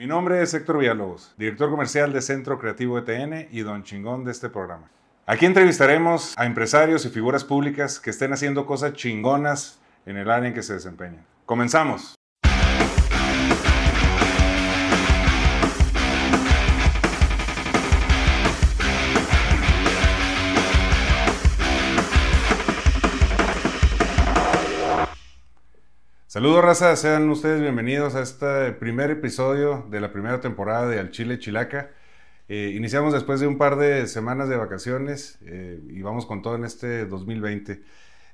Mi nombre es Héctor Villalobos, director comercial de Centro Creativo ETN y don chingón de este programa. Aquí entrevistaremos a empresarios y figuras públicas que estén haciendo cosas chingonas en el área en que se desempeñan. Comenzamos. Saludos raza, sean ustedes bienvenidos a este primer episodio de la primera temporada de Al Chile Chilaca. Eh, iniciamos después de un par de semanas de vacaciones eh, y vamos con todo en este 2020.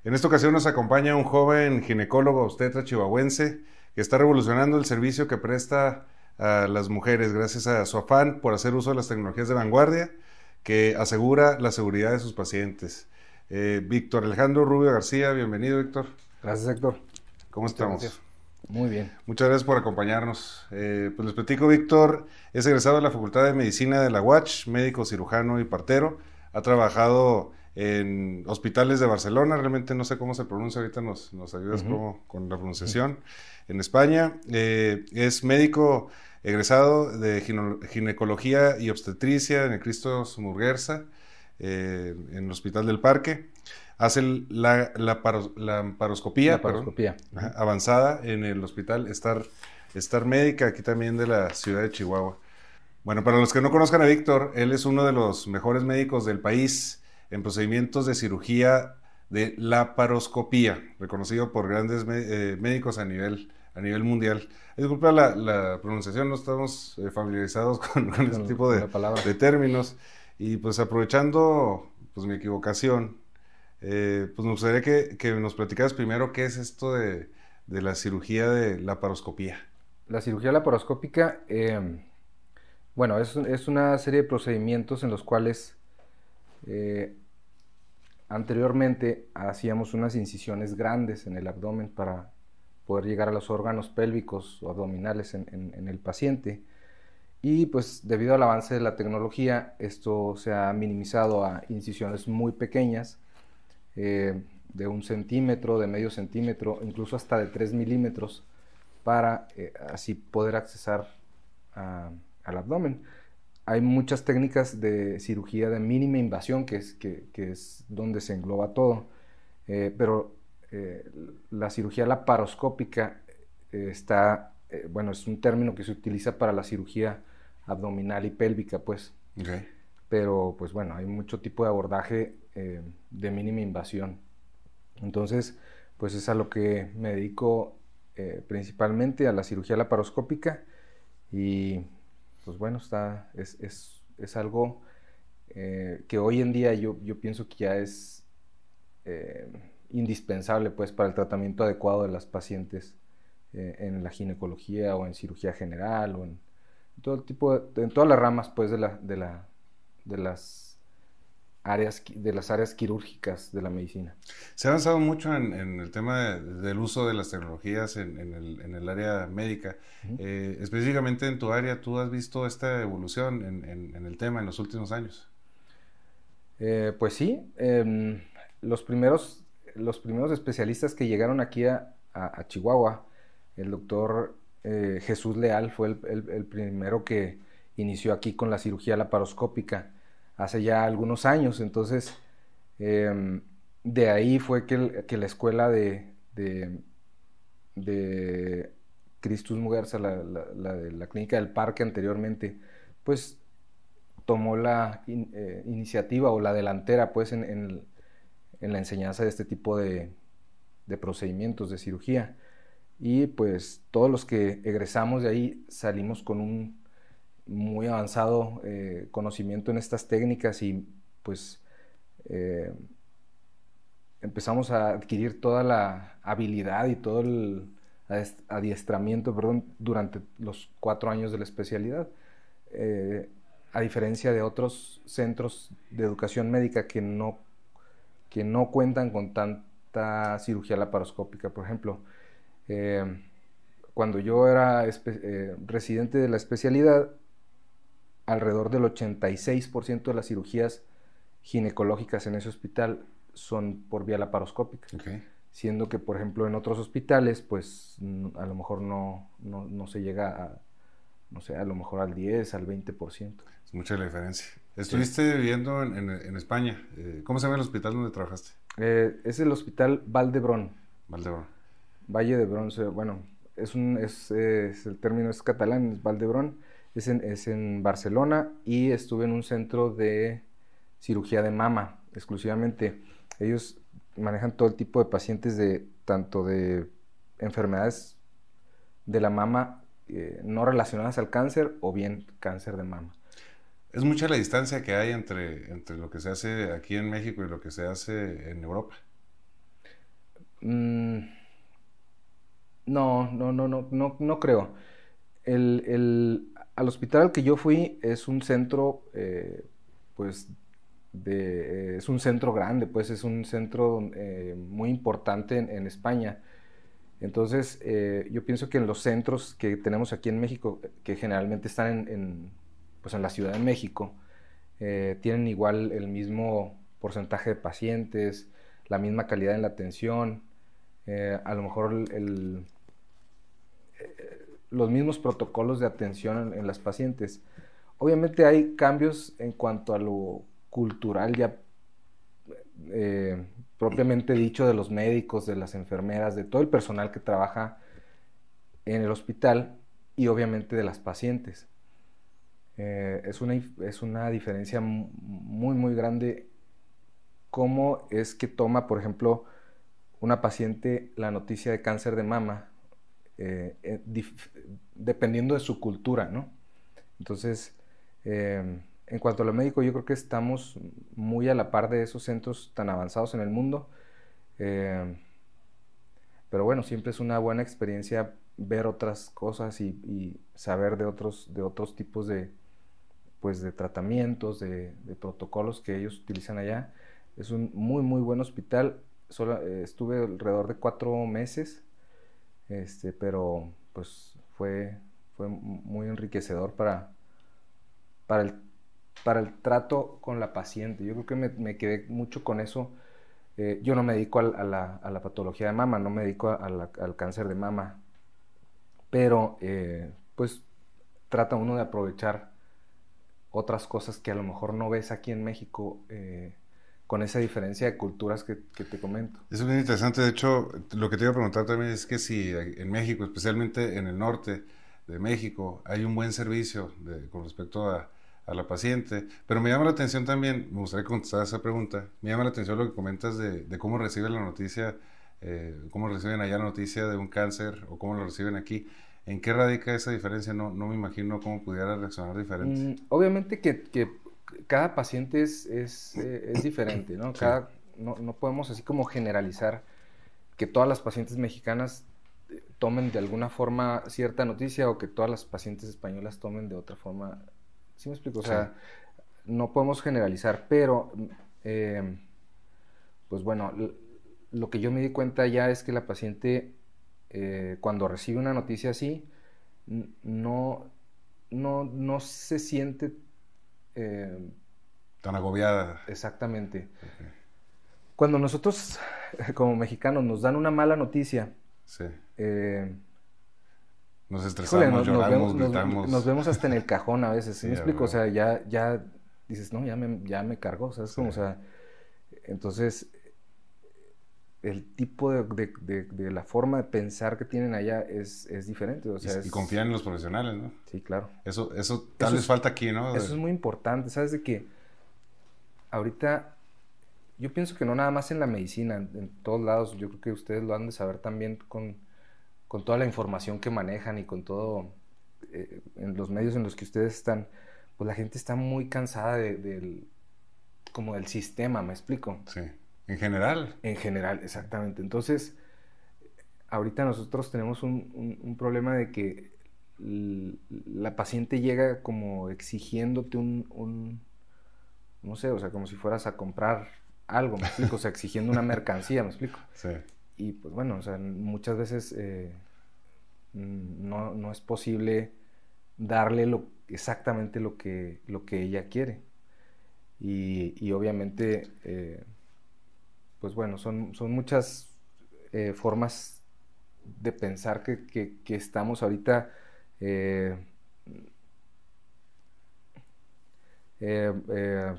En esta ocasión nos acompaña un joven ginecólogo obstetra chihuahuense que está revolucionando el servicio que presta a las mujeres gracias a su afán por hacer uso de las tecnologías de vanguardia que asegura la seguridad de sus pacientes. Eh, Víctor Alejandro Rubio García, bienvenido Víctor. Gracias Héctor. ¿Cómo estamos? Muy bien. Muchas gracias por acompañarnos. Eh, pues les platico, Víctor es egresado de la Facultad de Medicina de la UACH, médico cirujano y partero. Ha trabajado en hospitales de Barcelona, realmente no sé cómo se pronuncia, ahorita nos, nos ayudas con la pronunciación. En España, eh, es médico egresado de ginecología y obstetricia en el Cristo Murguerza, eh, en el Hospital del Parque hace la, la, paroscopía, avanzada en el hospital Star, Star Médica, aquí también de la ciudad de Chihuahua. Bueno, para los que no conozcan a Víctor, él es uno de los mejores médicos del país en procedimientos de cirugía de laparoscopía, reconocido por grandes eh, médicos a nivel, a nivel mundial. Disculpa la, pronunciación, no estamos eh, familiarizados con, este tipo de, de, términos. Y pues aprovechando pues, mi equivocación, eh, pues me gustaría que, nos platicaras primero qué es esto de, la cirugía de laparoscopía. La cirugía laparoscópica, em, bueno, es, una serie de procedimientos en los cuales eh, anteriormente hacíamos unas incisiones grandes en el abdomen para poder llegar a los órganos pélvicos o abdominales en el paciente. Y pues debido al avance de la tecnología, esto se ha minimizado a incisiones muy pequeñas eh, de un centímetro, de medio centímetro, incluso hasta de 3 milímetros, para eh, así poder accesar al abdomen. Hay muchas técnicas de cirugía de mínima invasión, que es, que, es donde se engloba todo, eh, pero la cirugía laparoscópica está, bueno, es un término que se utiliza para la cirugía abdominal y pélvica, pues. Pero, pues bueno, hay mucho tipo de abordaje eh, de mínima invasión. Entonces, pues es a lo que me dedico eh, principalmente, a la cirugía laparoscópica y pues bueno, está, es, es, es algo eh, que hoy en día yo, yo, pienso que ya es indispensable pues para el tratamiento adecuado de las pacientes en la ginecología o en cirugía general o en todo tipo de, en todas las ramas pues de la, de la de las áreas, de las áreas quirúrgicas de la medicina. Se ha avanzado mucho en, el tema del uso de las tecnologías en, el, área médica. Eh, específicamente en tu área, ¿tú has visto esta evolución en, el tema en los últimos años? Eh, pues sí, em, los, primeros, los primeros especialistas que llegaron aquí a, Chihuahua, el doctor eh, Jesús Leal fue el, el primero que inició aquí con la cirugía laparoscópica hace ya algunos años. Entonces, em, de ahí fue que, la escuela de, de, de Christus Muguerza, la, la clínica del parque anteriormente, pues tomó la eh, iniciativa o la delantera pues en, la enseñanza de este tipo de, de procedimientos de cirugía. Y pues todos los que egresamos de ahí salimos con un muy avanzado eh, conocimiento en estas técnicas y pues eh, empezamos a adquirir toda la habilidad y todo el adiestramiento perdón, durante los cuatro años de la especialidad. Eh, a diferencia de otros centros de educación médica que no, que no cuentan con tanta cirugía laparoscópica, por ejemplo. cuando yo era residente de la especialidad, alrededor del 86% de las cirugías ginecológicas en ese hospital son por vía laparoscópica. Siendo que, por ejemplo, en otros hospitales, pues a lo mejor no, no, se llega no sé, a lo mejor al 10, al 20%. Es mucha la diferencia. Estuviste viviendo en, España. Eh, ¿Cómo se llama el hospital donde trabajaste? Eh, es el hospital Valdebrón. Valdebrón. Valle de Bronce, bueno, es un, es, el término es catalán, es Valdebrón. Es en, es en Barcelona y estuve en un centro de cirugía de mama exclusivamente. Ellos manejan todo el tipo de pacientes de tanto de enfermedades de la mama eh, no relacionadas al cáncer o bien cáncer de mama. Es mucha la distancia que hay entre, entre lo que se hace aquí en México y lo que se hace en Europa. Mm, no, no, no, no, no, no creo. El, el, al hospital al que yo fui es un centro, eh, pues, de, es un centro grande, pues es un centro eh, muy importante en, España. Entonces, eh, yo pienso que en los centros que tenemos aquí en México, que generalmente están en, pues en la Ciudad de México, eh, tienen igual el mismo porcentaje de pacientes, la misma calidad en la atención, a lo mejor los mismos protocolos de atención en, las pacientes. Obviamente hay cambios en cuanto a lo cultural ya eh, propiamente dicho de los médicos, de las enfermeras, de todo el personal que trabaja en el hospital y obviamente de las pacientes. Eh, es, una, es una diferencia muy, muy grande cómo es que toma, por ejemplo, una paciente la noticia de cáncer de mama, eh, dependiendo de su cultura, ¿no? Entonces, en cuanto a lo médico, yo creo que estamos muy a la par de esos centros tan avanzados en el mundo. Eh, pero bueno, siempre es una buena experiencia ver otras cosas y, saber de otros, de otros tipos de, pues, de tratamientos, de, protocolos que ellos utilizan allá. Es un muy, muy buen hospital. Eh, estuve alrededor de cuatro meses, este, pero pues fue, fue muy enriquecedor para, para el para el trato con la paciente. Yo creo que me, quedé mucho con eso. Eh, yo no me dedico a, la, patología de mama, no me dedico al cáncer de mama, pero eh, pues trata uno de aprovechar otras cosas que a lo mejor no ves aquí en México eh, con esa diferencia de culturas que, te comento. Eso es bien interesante. De hecho, lo que te iba a preguntar también es que si en México, especialmente en el norte de México, hay un buen servicio con respecto a a la paciente. Pero me llama la atención también, me gustaría contestar esa pregunta, me llama la atención lo que comentas de, cómo reciben la noticia, eh, cómo reciben allá la noticia de un cáncer o cómo lo reciben aquí. ¿En qué radica esa diferencia? No, no me imagino cómo pudiera reaccionar diferente. Mm, obviamente que, que, cada paciente es, es, eh, es diferente, ¿no? Cada, no, no podemos así como generalizar que todas las pacientes mexicanas eh, tomen de alguna forma cierta noticia o que todas las pacientes españolas tomen de otra forma ¿Sí me explico? O sea, no podemos generalizar, pero, eh, pues bueno, lo que yo me di cuenta ya es que la paciente, eh, cuando recibe una noticia así, no, no, no se siente... Eh, Tan agobiada. Exactamente. Cuando nosotros, como mexicanos, nos dan una mala noticia, sí. Nos estresamos, lloramos, nos gritamos. Nos, vemos hasta en el cajón a veces, ¿sí, me explico? O sea, ya, ya dices, no, ya me, ya me cargó, ¿sabes? Como, o sea, entonces, el tipo de, de, de, la forma de pensar que tienen allá es, es diferente. O sea, y, confían en los profesionales, ¿no? Sí, claro. Eso, eso tal vez falta aquí, ¿no? Eso es muy importante, ¿sabes? De que ahorita yo pienso que no nada más en la medicina, en todos lados, yo creo que ustedes lo han de saber también con con toda la información que manejan y con todo, eh, en los medios en los que ustedes están, pues la gente está muy cansada de, del, como del sistema, ¿me explico? Sí, en general. En general, exactamente. Entonces, ahorita nosotros tenemos un, un, problema de que la paciente llega como exigiéndote un, un, no sé, o sea, como si fueras a comprar algo, ¿me explico? O sea, exigiendo una mercancía, ¿me explico? Sí. Y pues bueno, o sea, muchas veces eh, no, no, es posible darle lo, exactamente lo que, lo que ella quiere. Y, y obviamente, eh, pues bueno, son, son muchas eh, formas de pensar que, que, estamos ahorita eh, eh,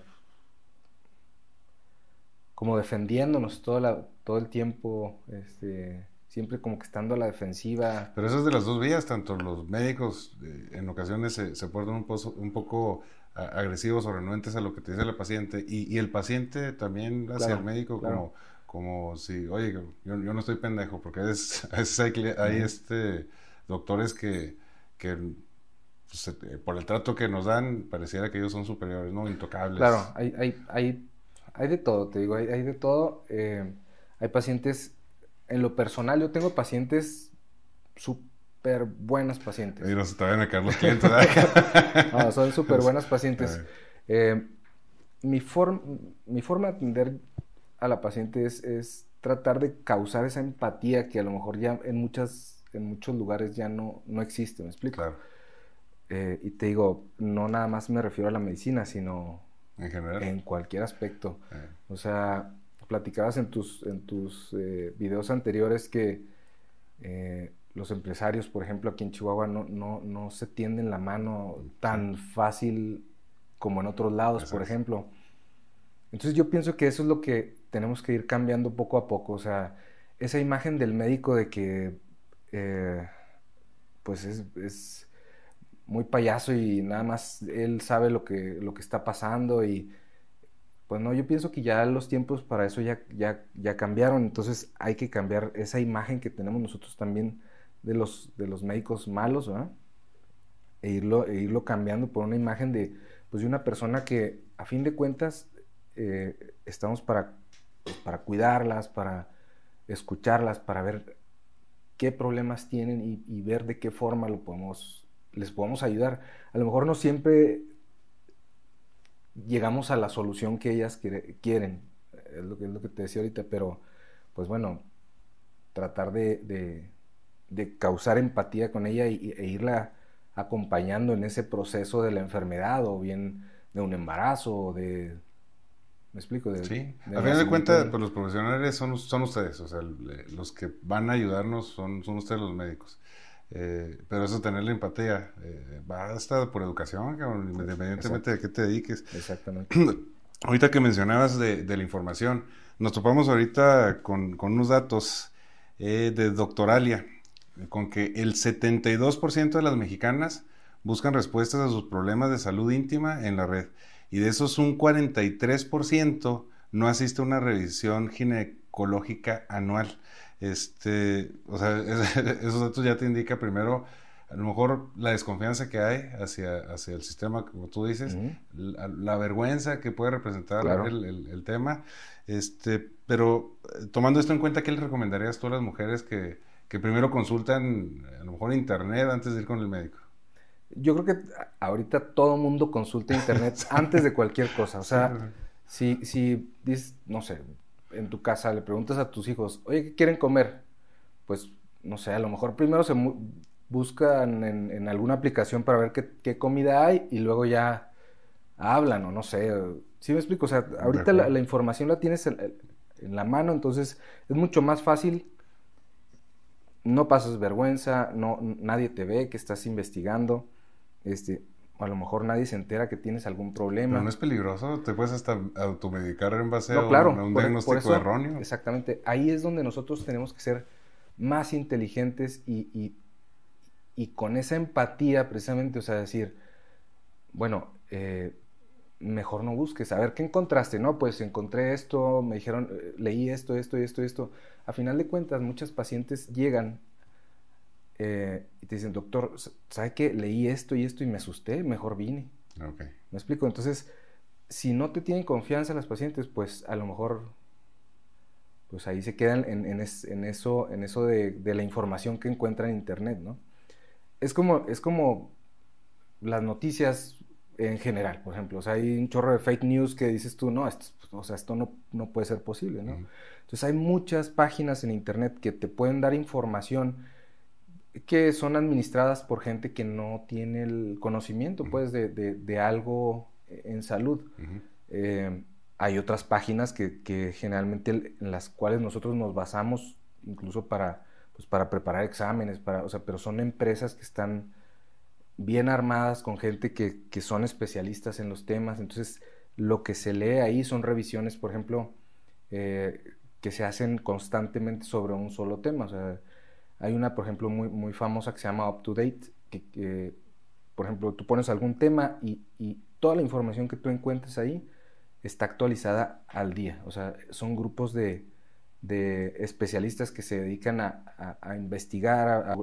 como defendiéndonos todo, la, todo el tiempo, este, siempre como que estando a la defensiva. Pero eso es de las dos vías, tanto los médicos en ocasiones se, se portan un, pozo, un poco agresivos o renuentes a lo que te dice la paciente y, y el paciente también hacia el médico como, como si, oye, yo, yo, no estoy pendejo, porque es, a veces hay, hay este, doctores que, que pues, eh, por el trato que nos dan, pareciera que ellos son superiores, ¿no? Intocables. Claro, hay, hay, hay, hay de todo, te digo, hay, hay de todo. Eh, hay pacientes, en lo personal, yo tengo pacientes súper buenas pacientes. Y no se te vayan a caer los clientes. no, son súper buenas pacientes. Eh, mi, mi forma de atender a la paciente es, es, tratar de causar esa empatía que a lo mejor ya en, muchas, en muchos lugares ya no, no existe, ¿me explico? Claro. Eh, y te digo, no nada más me refiero a la medicina, sino en general. En cualquier aspecto. O sea, platicabas en tus, en tus eh, videos anteriores que eh, los empresarios, por ejemplo, aquí en Chihuahua no, no, no, se tienden la mano tan fácil como en otros lados, por ejemplo. Entonces yo pienso que eso es lo que tenemos que ir cambiando poco a poco. O sea, esa imagen del médico de que pues es, es muy payaso y nada más él sabe lo que, lo que está pasando y pues no, yo pienso que ya los tiempos para eso ya, ya, ya cambiaron, entonces hay que cambiar esa imagen que tenemos nosotros también de los, de los médicos malos, ¿verdad? E irlo, e irlo cambiando por una imagen de, pues, de una persona que a fin de cuentas eh, estamos para, pues, para cuidarlas, para escucharlas, para ver qué problemas tienen y, ver de qué forma lo podemos les podemos ayudar. A lo mejor no siempre llegamos a la solución que ellas quieren, es lo que, es lo que te decía ahorita, pero pues bueno, tratar de, causar empatía con ella y, e irla acompañando en ese proceso de la enfermedad o bien de un embarazo o de... ¿Me explico? De, sí, a final de cuentas, pues los profesionales son, son ustedes, o sea, los que van a ayudarnos son, son ustedes los médicos. Eh, pero eso, tener la empatía, eh, basta por educación, independientemente de qué te dediques. Exactamente. ahorita que mencionabas de, la información, nos topamos ahorita con, unos datos eh, de Doctoralia, con que el 72% de las mexicanas buscan respuestas a sus problemas de salud íntima en la red. Y de esos un 43% no asiste a una revisión ginecológica anual. Este, o sea, esos datos ya te indica primero a lo mejor la desconfianza que hay hacia, hacia el sistema, como tú dices, la, vergüenza que puede representar el, tema. Este, pero eh, tomando esto en cuenta, ¿qué le recomendarías tú a las mujeres que, que primero consultan a lo mejor internet antes de ir con el médico? Yo creo que ahorita todo mundo consulta internet antes de cualquier cosa. O sea, si, si dices, no sé, en tu casa le preguntas a tus hijos, oye, ¿qué quieren comer? Pues, no sé, a lo mejor primero se buscan en, alguna aplicación para ver qué, comida hay y luego ya hablan o no sé. ¿Sí me explico? O sea, ahorita la, información la tienes en, la mano, entonces es mucho más fácil. No pasas vergüenza, no, nadie te ve que estás investigando. Este, a lo mejor nadie se entera que tienes algún problema. Pero no es peligroso, te puedes hasta automedicar en base a, un, diagnóstico erróneo. Exactamente, ahí es donde nosotros tenemos que ser más inteligentes y, y, con esa empatía precisamente, o sea, decir, bueno, eh, mejor no busques, a ver, ¿qué encontraste? No, pues encontré esto, me dijeron, eh, leí esto, esto, esto, esto. A final de cuentas, muchas pacientes llegan eh, y te dicen, doctor, ¿sabe qué? Leí esto y esto y me asusté, mejor vine. Okay. ¿Me explico? Entonces, si no te tienen confianza las pacientes, pues a lo mejor, pues ahí se quedan en, en, eso, en eso de, la información que encuentran en Internet, ¿no? Es como, es como las noticias en general, por ejemplo. O sea, hay un chorro de fake news que dices tú, no, esto, o sea, esto no, no puede ser posible, ¿no? Entonces hay muchas páginas en Internet que te pueden dar información que son administradas por gente que no tiene el conocimiento, pues, de, algo en salud. Eh, hay otras páginas que, generalmente en las cuales nosotros nos basamos, incluso para, pues, para preparar exámenes, para, o sea, pero son empresas que están bien armadas con gente que, son especialistas en los temas. Entonces, lo que se lee ahí son revisiones, por ejemplo, eh, que se hacen constantemente sobre un solo tema. O sea, hay una, por ejemplo, muy, muy famosa que se llama Up to Date, que, por ejemplo, tú pones algún tema y, toda la información que tú encuentres ahí está actualizada al día. O sea, son grupos de, especialistas que se dedican a, investigar, a,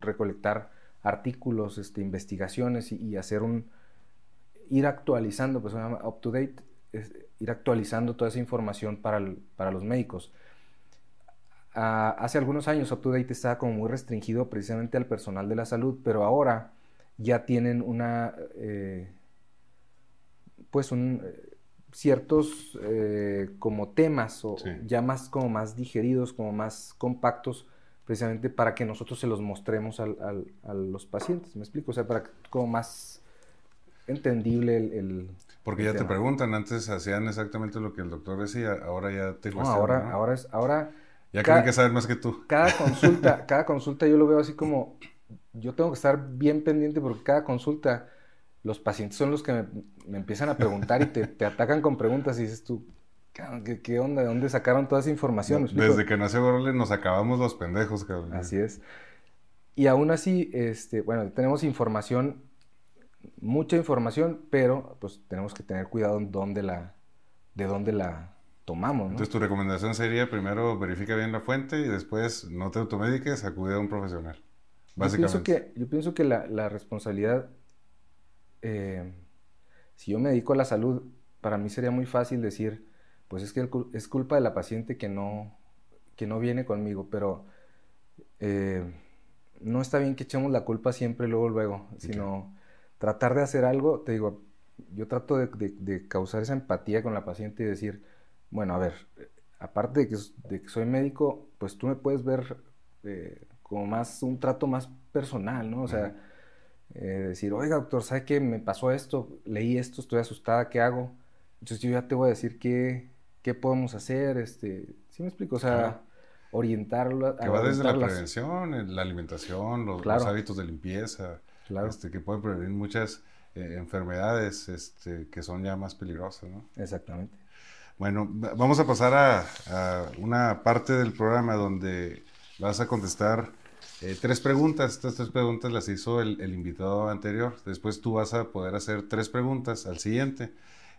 recolectar artículos, este, investigaciones y, hacer un, ir actualizando, pues se llama up to date, ir actualizando toda esa información para, para los médicos. Ah, hace algunos años up to date estaba como muy restringido precisamente al personal de la salud, pero ahora ya tienen una, eh, pues un, ciertos eh, como temas o ya más como más digeridos, como más compactos precisamente para que nosotros se los mostremos al, a los pacientes, ¿me explico? O sea, para que como más entendible el... Porque ya te preguntan, antes hacían exactamente lo que el doctor decía, ahora ya te no, ahora, ahora es, ahora... Ya creen que saber más que tú. Cada consulta, cada consulta yo lo veo así como, yo tengo que estar bien pendiente porque cada consulta los pacientes son los que me, empiezan a preguntar y te, te, atacan con preguntas y dices tú, ¿Qué, onda? ¿De dónde sacaron toda esa información? desde que nació Gorole nos acabamos los pendejos, cabrón. Así es. Y aún así, este, bueno, tenemos información, mucha información, pero pues tenemos que tener cuidado en dónde la, de dónde la tomamos. Entonces tu recomendación sería primero verifica bien la fuente y después no te automediques, acude a un profesional. Básicamente. Yo pienso que, yo pienso que la, responsabilidad, eh, si yo me dedico a la salud, para mí sería muy fácil decir, pues es que es culpa de la paciente que no, que no viene conmigo, pero eh, no está bien que echemos la culpa siempre luego, luego, sino tratar de hacer algo, te digo, yo trato de, causar esa empatía con la paciente y decir, bueno, a ver, aparte de que, soy médico, pues tú me puedes ver eh, como más, un trato más personal, ¿no? O sea, eh, decir, oiga, doctor, ¿sabe qué? Me pasó esto, leí esto, estoy asustada, ¿qué hago? Entonces yo ya te voy a decir qué, qué podemos hacer, este, ¿sí me explico? O sea, orientarlo. Que va desde la prevención, la alimentación, los, hábitos de limpieza, claro. este, que pueden prevenir muchas eh, enfermedades este, que son ya más peligrosas, ¿no? Exactamente. Bueno, vamos a pasar a, una parte del programa donde vas a contestar eh, tres preguntas. Estas tres preguntas las hizo el, invitado anterior. Después tú vas a poder hacer tres preguntas al siguiente.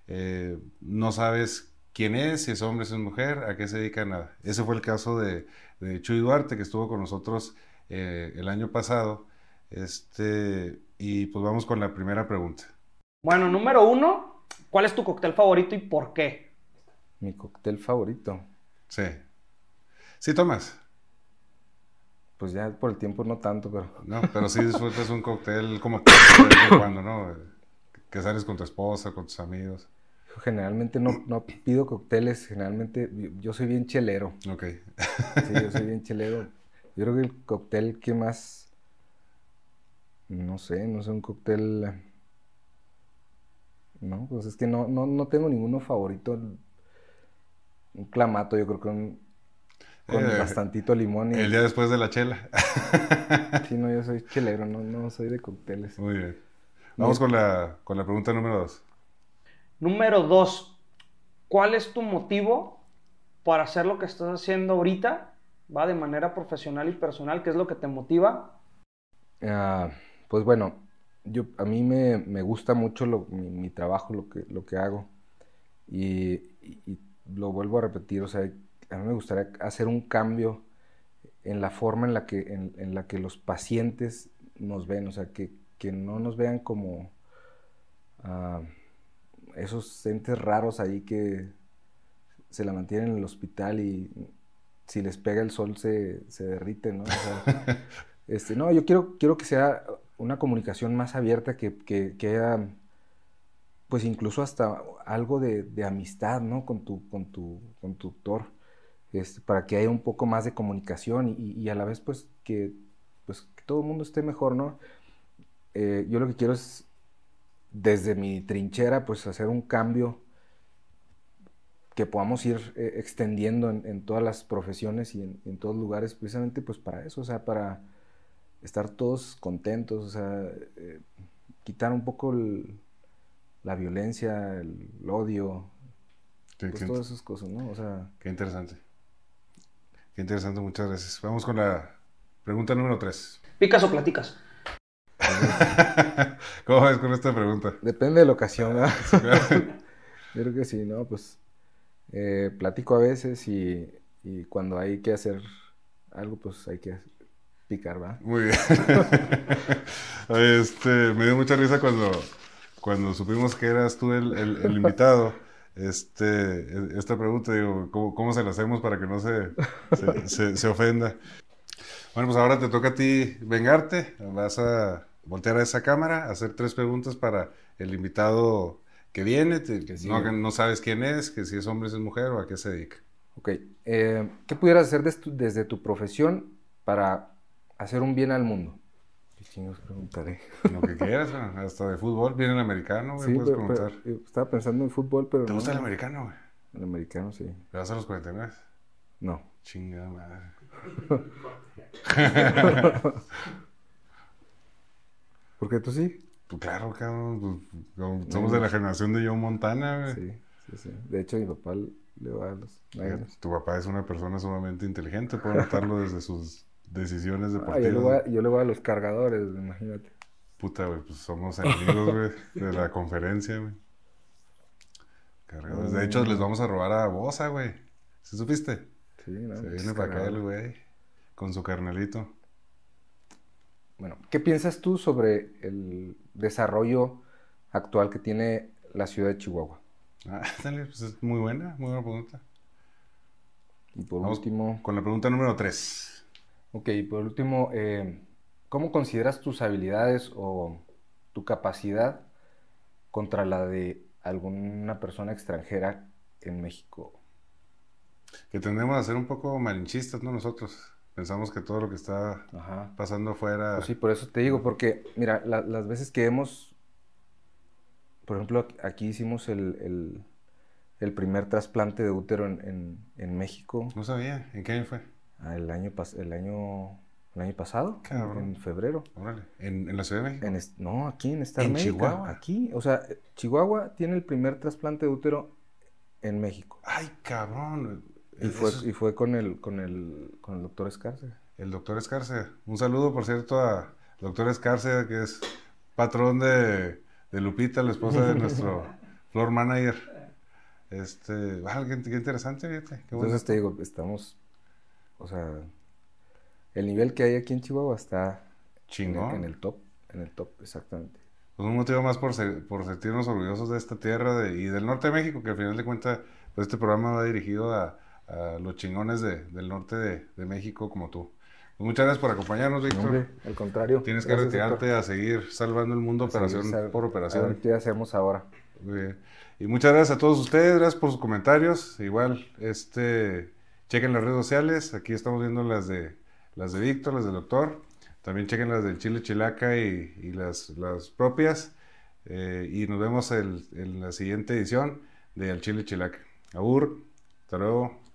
Eh, no sabes quién es, si es hombre, si es mujer, a qué se dedica, nada. Ese fue el caso de, Chuy Duarte, que estuvo con nosotros eh, el año pasado. Este, y pues vamos con la primera pregunta. Bueno, número uno, ¿cuál es tu cóctel favorito y por qué? Mi cóctel favorito. Sí. ¿Sí tomas? Pues ya por el tiempo no tanto, pero... No, pero sí disfrutas un cóctel como cuando, ¿no? Que sales con tu esposa, con tus amigos. Generalmente no, no pido cócteles, generalmente yo soy bien chelero. Ok. Sí, yo soy bien chelero. Yo creo que el cóctel que más, no sé, no sé, un cóctel... No, pues es que no, no, no tengo ninguno favorito. Un clamato, yo creo que un, con eh, bastantito limón. Y... El día después de la chela. sí, no, yo soy chelero, no, no soy de cócteles. Muy bien. Vamos con la, con la pregunta número dos. Número dos, ¿cuál es tu motivo para hacer lo que estás haciendo ahorita? ¿Va de manera profesional y personal? ¿Qué es lo que te motiva? Ah, pues bueno, yo, a mí me, gusta mucho mi, trabajo, lo que, lo que hago. Y, lo vuelvo a repetir, o sea, a mí me gustaría hacer un cambio en la forma en la que, en, la que los pacientes nos ven, o sea, que, no nos vean como... Ah, esos entes raros ahí que se la mantienen en el hospital y si les pega el sol se, se derriten, ¿no? este, no, yo quiero, quiero que sea una comunicación más abierta, que, que, haya, pues incluso hasta algo de, amistad, ¿no? Con tu, con tu, con tu tutor, este, para que haya un poco más de comunicación y, a la vez, pues, que, pues, que todo el mundo esté mejor, ¿no? Eh, yo lo que quiero es desde mi trinchera, pues hacer un cambio que podamos ir eh, extendiendo en, todas las profesiones y en, todos lugares, precisamente pues para eso, o sea, para, estar todos contentos, o sea, eh, quitar un poco la violencia, el, odio, pues todas esas cosas, ¿no? O sea... Qué interesante. Qué interesante, muchas gracias. Vamos con la pregunta número 3. ¿Picas o platicas? ¿Cómo ves con esta pregunta? Depende de la ocasión, ¿verdad? Yo creo que sí, ¿no? Pues eh, platico a veces y, y, cuando hay que hacer algo, pues hay que picar, ¿va? Muy bien. este, me dio mucha risa cuando, cuando supimos que eras tú el, el, invitado. Este, esta pregunta, digo, ¿cómo, ¿cómo, se la hacemos para que no se, se, se, ofenda? Bueno, pues ahora te toca a ti vengarte. Vas a voltear a esa cámara, hacer tres preguntas para el invitado que viene, que no, no, sabes quién es, que si es hombre, si es mujer o a qué se dedica. Ok. Eh, ¿Qué pudieras hacer desde tu profesión para hacer un bien al mundo? ¿Qué chingos preguntaré? Lo que quieras, hasta de fútbol, bien el americano, güey, puedes preguntar. estaba pensando en fútbol, pero. ¿Te gusta el americano, güey? El americano, sí. ¿Te vas a los 49? No. Chingada madre. ¿Por qué tú sí? Pues claro, cabrón. Pues, somos de la generación de Joe Montana, güey. Sí, sí, sí. De hecho, mi papá le va a los Tu papá es una persona sumamente inteligente, puedo notarlo desde sus decisiones deportivas. Ah, yo, le voy a, yo, le voy a, los cargadores, imagínate. Puta, güey, pues somos enemigos, güey, de la conferencia, güey. Cargadores. De hecho, les vamos a robar a Bosa, güey. ¿Sí supiste? Sí, no. Se viene para acá el güey, con su carnelito. Bueno, ¿qué piensas tú sobre el desarrollo actual que tiene la ciudad de Chihuahua? Ah, dale, pues es muy buena, muy buena pregunta. Y por último... Con la pregunta número 3. Ok, y por último, eh, ¿cómo consideras tus habilidades o tu capacidad contra la de alguna persona extranjera en México? Que tendemos a ser un poco malinchistas, ¿no? Nosotros. Pensamos que todo lo que está pasando afuera... Pues sí, por eso te digo, porque mira, las veces que hemos, por ejemplo, aquí hicimos el, primer trasplante de útero en, México. No sabía, ¿en qué año fue? Ah, el, año el, año, el año pasado, en febrero. Órale, ¿En, la Ciudad de México? no, aquí en Star ¿En Chihuahua? Aquí, o sea, Chihuahua tiene el primer trasplante de útero en México. Ay, cabrón. Y fue, y fue con el, con el, con el doctor Escarce. El doctor Escarce. Un saludo, por cierto, a doctor Escarce, que es patrón de, de Lupita, la esposa de nuestro floor manager. Este, qué, interesante, fíjate. Entonces te digo, estamos, o sea, el nivel que hay aquí en Chihuahua está chingón. En, el top, en el top, exactamente. Pues un motivo más por, por sentirnos orgullosos de esta tierra y del norte de México, que al final de cuentas, pues este programa va dirigido a, a los chingones de, del norte de, de, México como tú. Pues muchas gracias por acompañarnos, Víctor. al contrario. Tienes que retirarte a seguir salvando el mundo operación por operación. A ver qué hacemos ahora. Y muchas gracias a todos ustedes, gracias por sus comentarios. Igual, este, chequen las redes sociales. Aquí estamos viendo las de las de Víctor, las del doctor. También chequen las del Chile Chilaca y, y las, las propias. Eh, y nos vemos el, en la siguiente edición de El Chile Chilaca. Abur, hasta luego.